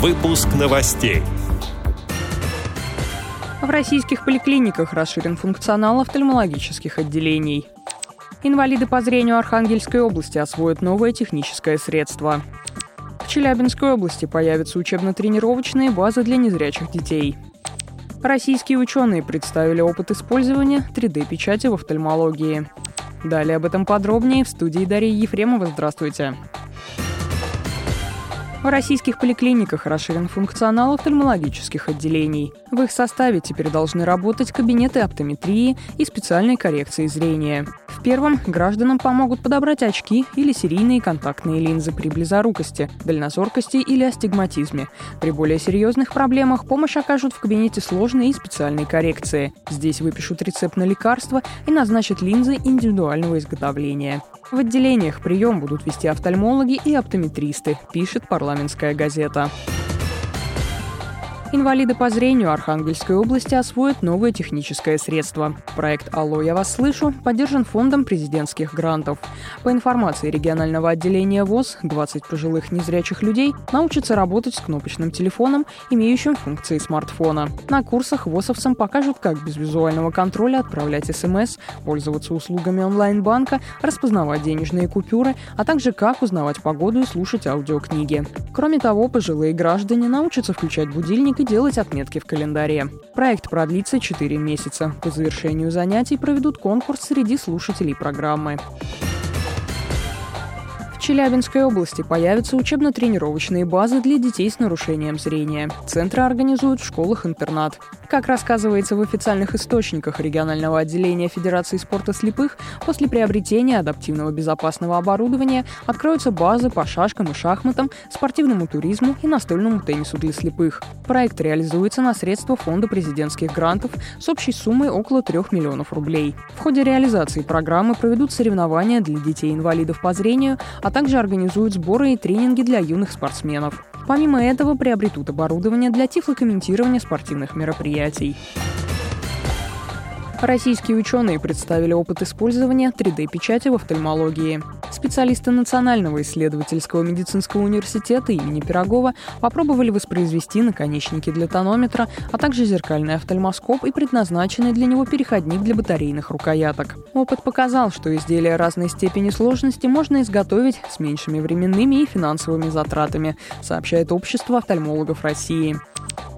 Выпуск новостей. В российских поликлиниках расширен функционал офтальмологических отделений. Инвалиды по зрению Архангельской области освоят новое техническое средство. В Челябинской области появятся учебно-тренировочные базы для незрячих детей. Российские ученые представили опыт использования 3D-печати в офтальмологии. Далее об этом подробнее в студии Дарьи Ефремова. Здравствуйте. В российских поликлиниках расширен функционал офтальмологических отделений. В их составе теперь должны работать кабинеты оптометрии и специальной коррекции зрения. В первом гражданам помогут подобрать очки или серийные контактные линзы при близорукости, дальнозоркости или астигматизме. При более серьезных проблемах помощь окажут в кабинете сложной и специальной коррекции. Здесь выпишут рецепт на лекарства и назначат линзы индивидуального изготовления. В отделениях прием будут вести офтальмологи и оптометристы, пишет парламентская газета. Инвалиды по зрению Архангельской области освоят новое техническое средство. Проект «Алло, я вас слышу» поддержан фондом президентских грантов. По информации регионального отделения ВОЗ, 20 пожилых незрячих людей научатся работать с кнопочным телефоном, имеющим функции смартфона. На курсах ВОЗовцам покажут, как без визуального контроля отправлять СМС, пользоваться услугами онлайн-банка, распознавать денежные купюры, а также как узнавать погоду и слушать аудиокниги. Кроме того, пожилые граждане научатся включать будильник и делать отметки в календаре. Проект продлится 4 месяца. По завершению занятий проведут конкурс среди слушателей программы. Челябинской области появятся учебно-тренировочные базы для детей с нарушением зрения. Центры организуют в школах-интернат. Как рассказывается в официальных источниках регионального отделения Федерации спорта слепых, после приобретения адаптивного безопасного оборудования откроются базы по шашкам и шахматам, спортивному туризму и настольному теннису для слепых. Проект реализуется на средства Фонда президентских грантов с общей суммой около 3 миллионов рублей. В ходе реализации программы проведут соревнования для детей-инвалидов по зрению, а также также организуют сборы и тренинги для юных спортсменов. Помимо этого приобретут оборудование для тифлокомментирования спортивных мероприятий. Российские ученые представили опыт использования 3D-печати в офтальмологии. Специалисты Национального исследовательского медицинского университета имени Пирогова попробовали воспроизвести наконечники для тонометра, а также зеркальный офтальмоскоп и предназначенный для него переходник для батарейных рукояток. Опыт показал, что изделия разной степени сложности можно изготовить с меньшими временными и финансовыми затратами, сообщает Общество офтальмологов России.